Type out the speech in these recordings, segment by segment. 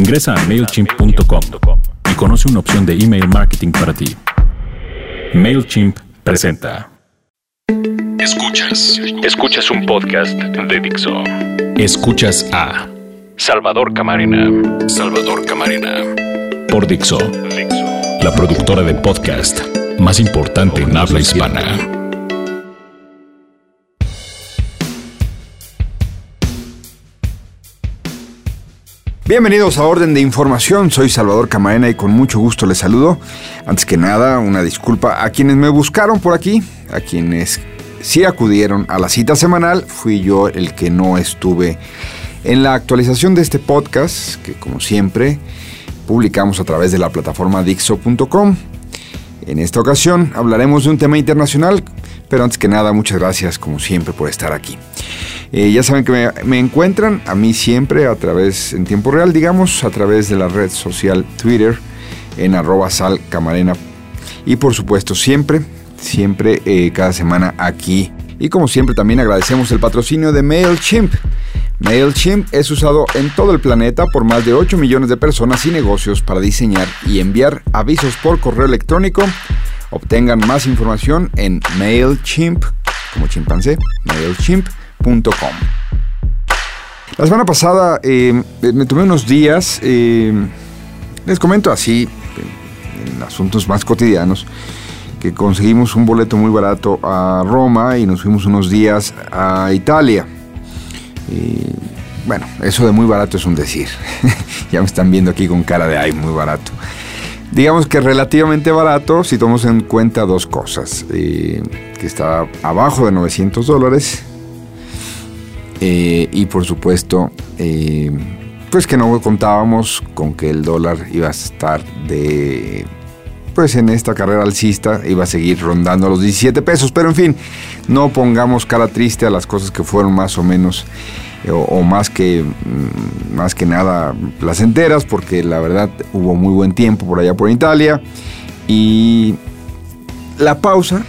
Ingresa a MailChimp.com y conoce una opción de email marketing para ti. MailChimp presenta. Escuchas. Escuchas un podcast de Dixo. Escuchas a Salvador Camarena. Salvador Camarena. por Dixo, Dixo. la productora de podcast más importante en habla hispana. Bienvenidos a Orden de Información, soy Salvador Camarena y con mucho gusto les saludo. Antes que nada, una disculpa a quienes me buscaron por aquí, a quienes sí acudieron a la cita semanal, fui yo el que no estuve en la actualización de este podcast, que como siempre publicamos a través de la plataforma Dixo.com. En esta ocasión hablaremos de un tema internacional, pero antes que nada, muchas gracias como siempre por estar aquí. Eh, ya saben que me, encuentran a mí siempre a través, en tiempo real, digamos, a través de la red social Twitter, en arroba sal camarena. Y por supuesto, siempre, siempre, eh, cada semana aquí. Y como siempre, también agradecemos el patrocinio de MailChimp. MailChimp es usado en todo el planeta por más de 8 millones de personas y negocios para diseñar y enviar avisos por correo electrónico. Obtengan más información en MailChimp, como chimpancé, MailChimp.com. La semana pasada eh, me tomé unos días, eh, les comento así, en, asuntos más cotidianos, que conseguimos un boleto muy barato a Roma y nos fuimos unos días a Italia. Y, bueno, eso de muy barato es un decir. ya me están viendo aquí con cara de ay, muy barato. Digamos que relativamente barato si tomamos en cuenta dos cosas. eh, que está abajo de 900 dólares eh, y por supuesto, eh, pues que no contábamos con que el dólar iba a estar de, pues en esta carrera alcista iba a seguir rondando los 17 pesos. Pero en fin, no pongamos cara triste a las cosas que fueron más o menos o, más que mm, más que nada placenteras, porque la verdad hubo muy buen tiempo por allá por Italia y la pausa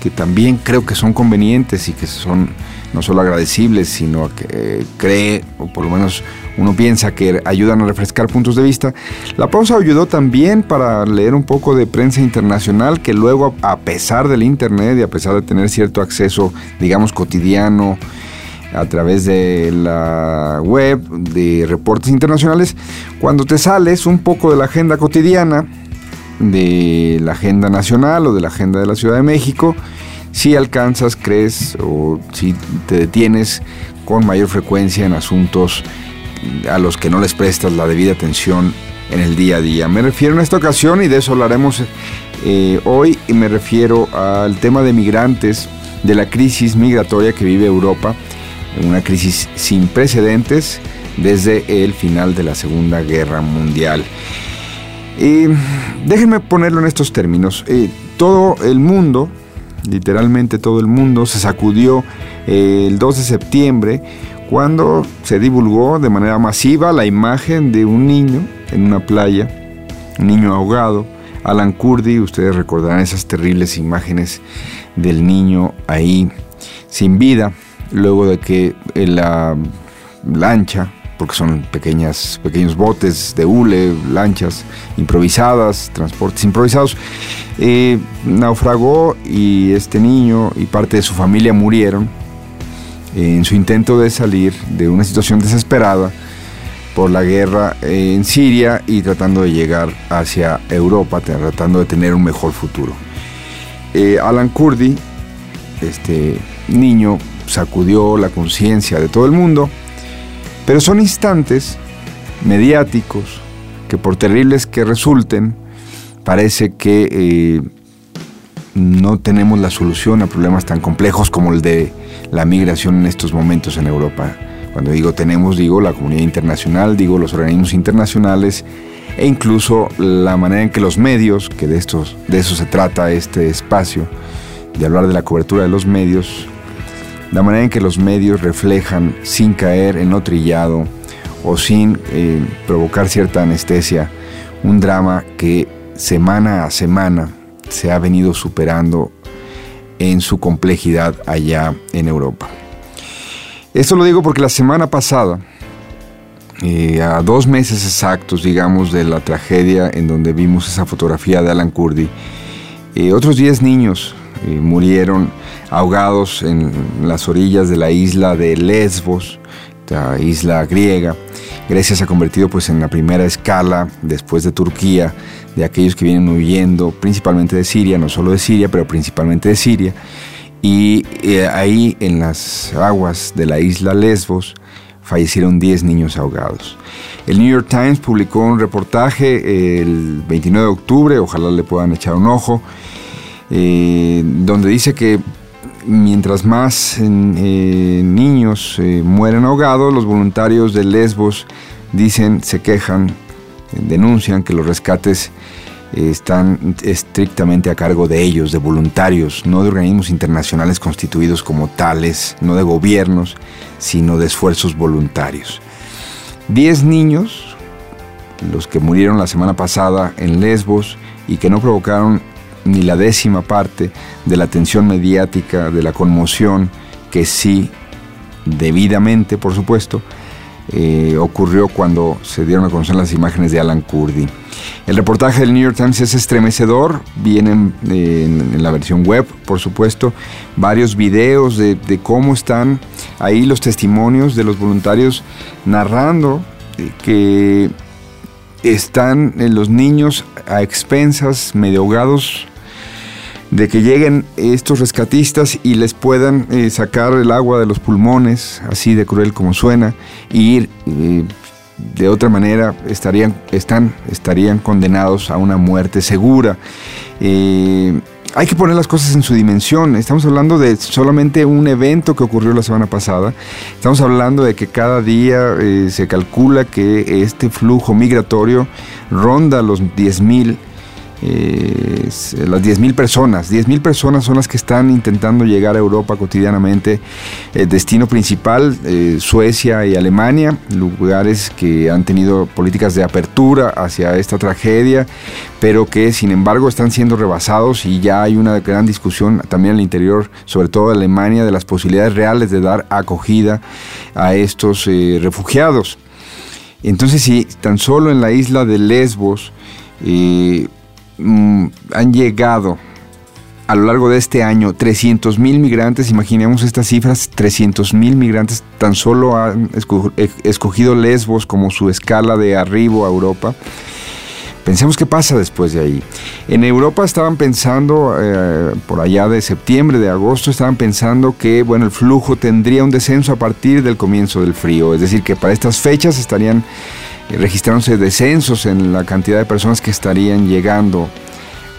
que también creo que son convenientes y que son no solo agradecibles, sino que eh, cree, o por lo menos uno piensa que ayudan a refrescar puntos de vista. La pausa ayudó también para leer un poco de prensa internacional que luego, a pesar del Internet y a pesar de tener cierto acceso, digamos, cotidiano, a través de la web, de reportes internacionales, cuando te sales un poco de la agenda cotidiana, de la agenda nacional o de la agenda de la Ciudad de México, si alcanzas, crees o si te detienes con mayor frecuencia en asuntos a los que no les prestas la debida atención en el día a día. Me refiero en esta ocasión, y de eso hablaremos eh, hoy, y me refiero al tema de migrantes, de la crisis migratoria que vive Europa, una crisis sin precedentes desde el final de la Segunda Guerra Mundial. Eh, déjenme ponerlo en estos términos. Eh, todo el mundo, literalmente todo el mundo, se sacudió eh, el 2 de septiembre cuando se divulgó de manera masiva la imagen de un niño en una playa, un niño ahogado. Alan Kurdi, ustedes recordarán esas terribles imágenes del niño ahí sin vida, luego de que la lancha porque son pequeñas, pequeños botes de hule, lanchas improvisadas, transportes improvisados. Eh, naufragó y este niño y parte de su familia murieron en su intento de salir de una situación desesperada por la guerra en Siria y tratando de llegar hacia Europa, tratando de tener un mejor futuro. Eh, Alan Kurdi, este niño, sacudió la conciencia de todo el mundo pero son instantes mediáticos que por terribles que resulten, parece que eh, no tenemos la solución a problemas tan complejos como el de la migración en estos momentos en Europa. Cuando digo tenemos, digo la comunidad internacional, digo los organismos internacionales e incluso la manera en que los medios, que de, estos, de eso se trata este espacio, de hablar de la cobertura de los medios, la manera en que los medios reflejan sin caer en lo trillado o sin eh, provocar cierta anestesia un drama que semana a semana se ha venido superando en su complejidad allá en Europa. Esto lo digo porque la semana pasada eh, a dos meses exactos, digamos, de la tragedia en donde vimos esa fotografía de Alan Kurdi, eh, otros 10 niños eh, murieron ahogados en las orillas de la isla de Lesbos, la isla griega. Grecia se ha convertido pues en la primera escala después de Turquía de aquellos que vienen huyendo principalmente de Siria, no solo de Siria, pero principalmente de Siria. Y ahí en las aguas de la isla Lesbos fallecieron 10 niños ahogados. El New York Times publicó un reportaje el 29 de octubre, ojalá le puedan echar un ojo, eh, donde dice que mientras más eh, niños eh, mueren ahogados, los voluntarios de Lesbos dicen, se quejan, denuncian que los rescates están estrictamente a cargo de ellos, de voluntarios, no de organismos internacionales constituidos como tales, no de gobiernos, sino de esfuerzos voluntarios. Diez niños, los que murieron la semana pasada en Lesbos y que no provocaron ni la décima parte de la atención mediática, de la conmoción, que sí, debidamente, por supuesto, eh, ocurrió cuando se dieron a conocer las imágenes de Alan Kurdi. El reportaje del New York Times es estremecedor, vienen en, la versión web, por supuesto, varios videos de, cómo están ahí los testimonios de los voluntarios narrando eh, que están eh, los niños a expensas, medio ahogados, de que lleguen estos rescatistas y les puedan eh, sacar el agua de los pulmones, así de cruel como suena, y ir de otra manera estarían, están, estarían condenados a una muerte segura. Eh, hay que poner las cosas en su dimensión. Estamos hablando de solamente un evento que ocurrió la semana pasada. Estamos hablando de que cada día eh, se calcula que este flujo migratorio ronda los 10.000 eh, las 10.000 personas. 10.000 personas son las que están intentando llegar a Europa cotidianamente. El destino principal, eh, Suecia y Alemania, lugares que han tenido políticas de apertura hacia esta tragedia, pero que sin embargo están siendo rebasados y ya hay una gran discusión también el interior, sobre todo de Alemania, de las posibilidades reales de dar acogida a estos eh, refugiados. Entonces, si tan solo en la isla de Lesbos, eh, Mm, han llegado a lo largo de este año 300 mil migrantes, imaginemos estas cifras, 300 mil migrantes tan solo han escogido Lesbos como su escala de arribo a Europa. Pensemos qué pasa después de ahí. En Europa estaban pensando, eh, por allá de septiembre, de agosto, estaban pensando que bueno, el flujo tendría un descenso a partir del comienzo del frío. Es decir, que para estas fechas estarían registrándose descensos en la cantidad de personas que estarían llegando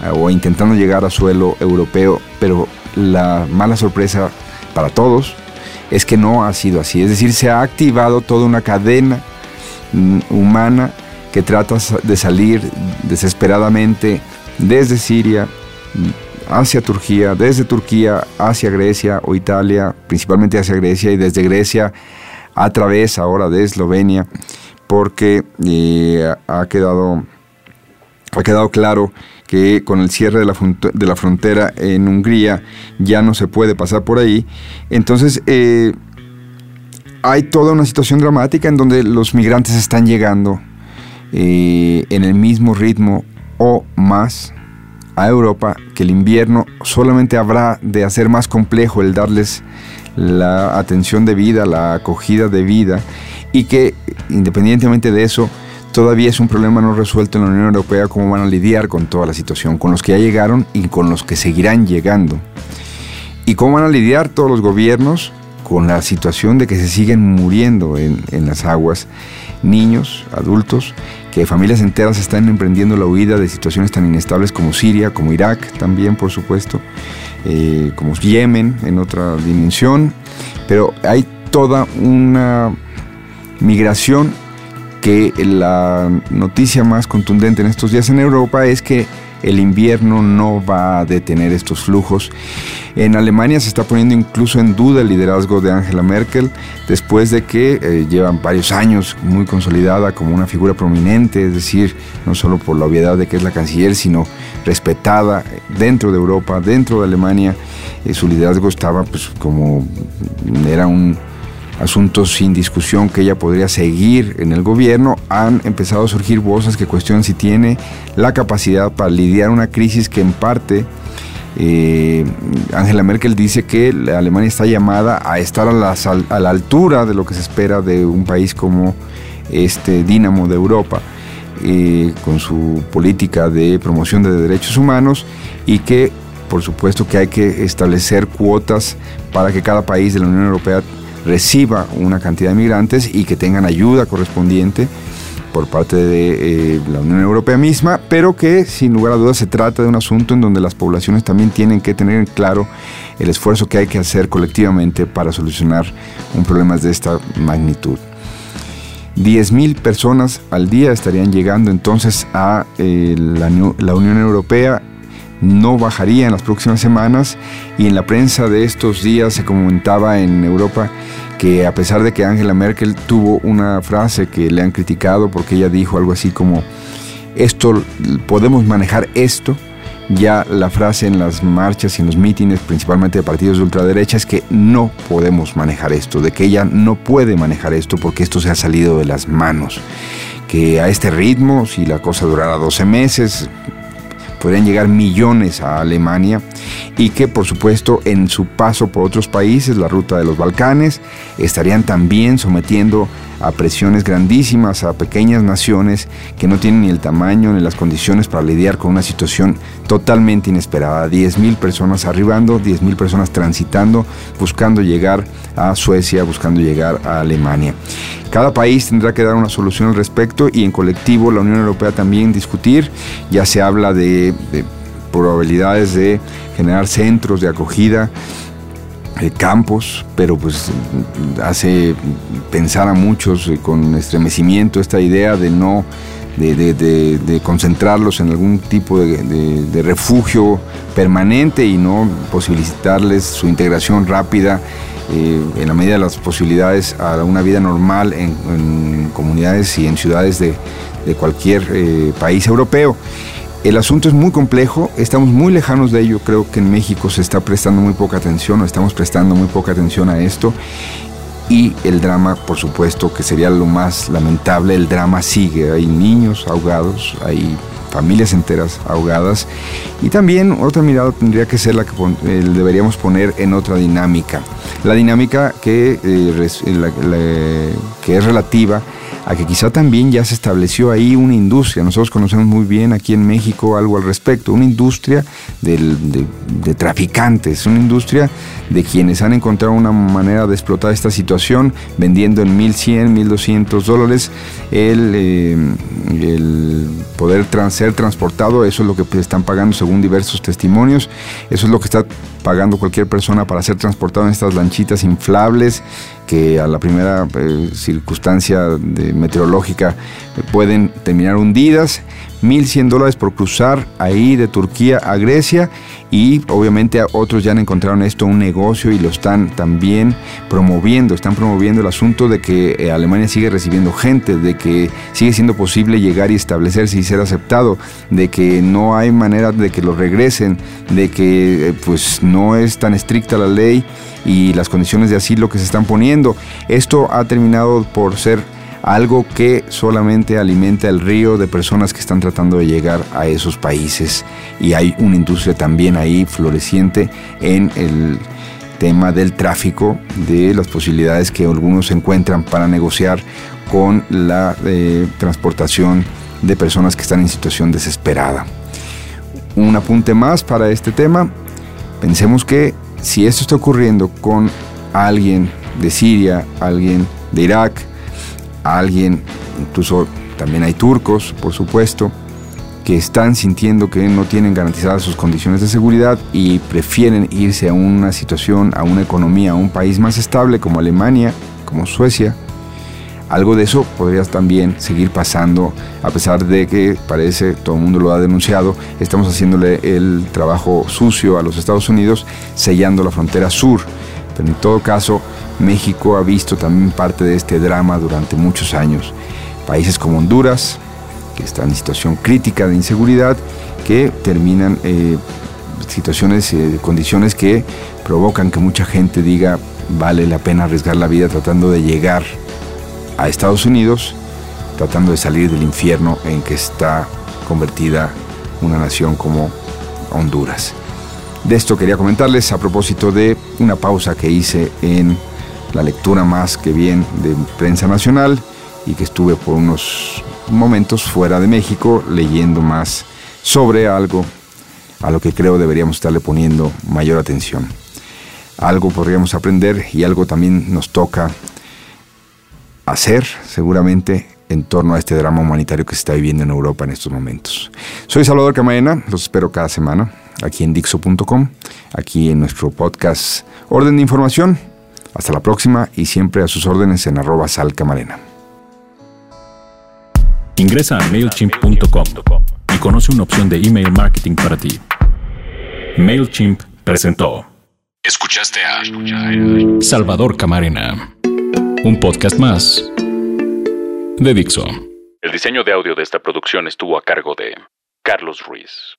eh, o intentando llegar a suelo europeo, pero la mala sorpresa para todos es que no ha sido así. Es decir, se ha activado toda una cadena mm, humana que trata de salir desesperadamente desde Siria mm, hacia Turquía, desde Turquía hacia Grecia o Italia, principalmente hacia Grecia y desde Grecia a través ahora de Eslovenia porque eh, ha, quedado, ha quedado claro que con el cierre de la, de la, frontera en Hungría ya no se puede pasar por ahí. Entonces, eh, hay toda una situación dramática en donde los migrantes están llegando eh, en el mismo ritmo o más a Europa, que el invierno solamente habrá de hacer más complejo el darles la atención de vida, la acogida de vida y que independientemente de eso, todavía es un problema no resuelto en la Unión Europea cómo van a lidiar con toda la situación, con los que ya llegaron y con los que seguirán llegando. Y cómo van a lidiar todos los gobiernos con la situación de que se siguen muriendo en, las aguas niños, adultos, que familias enteras están emprendiendo la huida de situaciones tan inestables como Siria, como Irak también, por supuesto, eh, como Yemen en otra dimensión, pero hay toda una migración que la noticia más contundente en estos días en Europa es que el invierno no va a detener estos flujos. En Alemania se está poniendo incluso en duda el liderazgo de Angela Merkel después de que eh, llevan varios años muy consolidada como una figura prominente, es decir, no solo por la obviedad de que es la canciller, sino respetada dentro de Europa, dentro de Alemania. Eh, su liderazgo estaba pues como era un asuntos sin discusión que ella podría seguir en el gobierno, han empezado a surgir voces que cuestionan si tiene la capacidad para lidiar una crisis que en parte eh, Angela Merkel dice que Alemania está llamada a estar a la, a la, altura de lo que se espera de un país como este dínamo de Europa, eh, con su política de promoción de derechos humanos y que por supuesto que hay que establecer cuotas para que cada país de la Unión Europea reciba una cantidad de migrantes y que tengan ayuda correspondiente por parte de eh, la Unión Europea misma, pero que sin lugar a dudas se trata de un asunto en donde las poblaciones también tienen que tener en claro el esfuerzo que hay que hacer colectivamente para solucionar un problema de esta magnitud. 10.000 personas al día estarían llegando entonces a eh, la, la Unión Europea. No bajaría en las próximas semanas y en la prensa de estos días se comentaba en Europa que a pesar de que Angela Merkel tuvo una frase que le han criticado porque ella dijo algo así como esto podemos manejar esto ya la frase en las marchas y en los mítines, principalmente de partidos de ultraderecha, es que no podemos manejar esto, de que ella no puede manejar esto porque esto se ha salido de las manos. Que a este ritmo, si la cosa durara 12 meses, podrían llegar millones a Alemania y que por supuesto en su paso por otros países, la ruta de los Balcanes, estarían también sometiendo a presiones grandísimas a pequeñas naciones que no tienen ni el tamaño ni las condiciones para lidiar con una situación totalmente inesperada. 10.000 personas arribando, 10.000 personas transitando, buscando llegar a Suecia, buscando llegar a Alemania. Cada país tendrá que dar una solución al respecto y en colectivo la Unión Europea también discutir. Ya se habla de, de probabilidades de generar centros de acogida campos, pero pues hace pensar a muchos eh, con estremecimiento esta idea de no, de, concentrarlos en algún tipo de, refugio permanente y no posibilitarles su integración rápida eh, en la medida de las posibilidades a una vida normal en, comunidades y en ciudades de, cualquier país europeo. El asunto es muy complejo, estamos muy lejanos de ello, creo que en México se está prestando muy poca atención o estamos prestando muy poca atención a esto. Y el drama, por supuesto, que sería lo más lamentable, el drama sigue, hay niños ahogados, hay familias enteras ahogadas. Y también otra mirada tendría que ser la que eh, deberíamos poner en otra dinámica, la dinámica que, eh, que es relativa a que quizá también ya se estableció ahí una industria. Nosotros conocemos muy bien aquí en México algo al respecto, una industria de, traficantes, una industria de quienes han encontrado una manera de explotar esta situación vendiendo en 1.100, 1.200 dólares el, eh, el poder ser transportado, eso es lo que están pagando según diversos testimonios, eso es lo que está pagando cualquier persona para ser transportado en estas lanchitas inflables que a la primera eh, circunstancia de meteorológica pueden terminar hundidas. 1.100 dólares por cruzar ahí de Turquía a Grecia y obviamente otros ya han encontrado esto un negocio y lo están también promoviendo, están promoviendo el asunto de que eh, Alemania sigue recibiendo gente, de que sigue siendo posible llegar y establecerse y ser aceptado, de que no hay manera de que lo regresen, de que eh, pues no es tan estricta la ley y las condiciones de asilo que se están poniendo. Esto ha terminado por ser algo que solamente alimenta el río de personas que están tratando de llegar a esos países y hay una industria también ahí floreciente en el tema del tráfico, de las posibilidades que algunos encuentran para negociar con la eh, transportación de personas que están en situación desesperada. Un apunte más para este tema. Pensemos que si esto está ocurriendo con alguien de Siria, alguien de Irak, alguien, incluso también hay turcos, por supuesto, que están sintiendo que no tienen garantizadas sus condiciones de seguridad y prefieren irse a una situación, a una economía, a un país más estable como Alemania, como Suecia. Algo de eso podría también seguir pasando, a pesar de que parece, todo el mundo lo ha denunciado, estamos haciéndole el trabajo sucio a los Estados Unidos, sellando la frontera sur. Pero en todo caso, México ha visto también parte de este drama durante muchos años. Países como Honduras, que están en situación crítica de inseguridad, que terminan eh, situaciones, eh, condiciones que provocan que mucha gente diga, vale la pena arriesgar la vida tratando de llegar a Estados Unidos, tratando de salir del infierno en que está convertida una nación como Honduras. De esto quería comentarles a propósito de una pausa que hice en la lectura más que bien de prensa nacional y que estuve por unos momentos fuera de México leyendo más sobre algo a lo que creo deberíamos estarle poniendo mayor atención. Algo podríamos aprender y algo también nos toca hacer seguramente en torno a este drama humanitario que se está viviendo en Europa en estos momentos. Soy Salvador Camarena, los espero cada semana aquí en Dixo.com, aquí en nuestro podcast Orden de Información. Hasta la próxima y siempre a sus órdenes en arroba salcamarena. Ingresa a MailChimp.com y conoce una opción de email marketing para ti. MailChimp presentó. Escuchaste a Salvador Camarena, un podcast más de Dixo. El diseño de audio de esta producción estuvo a cargo de Carlos Ruiz.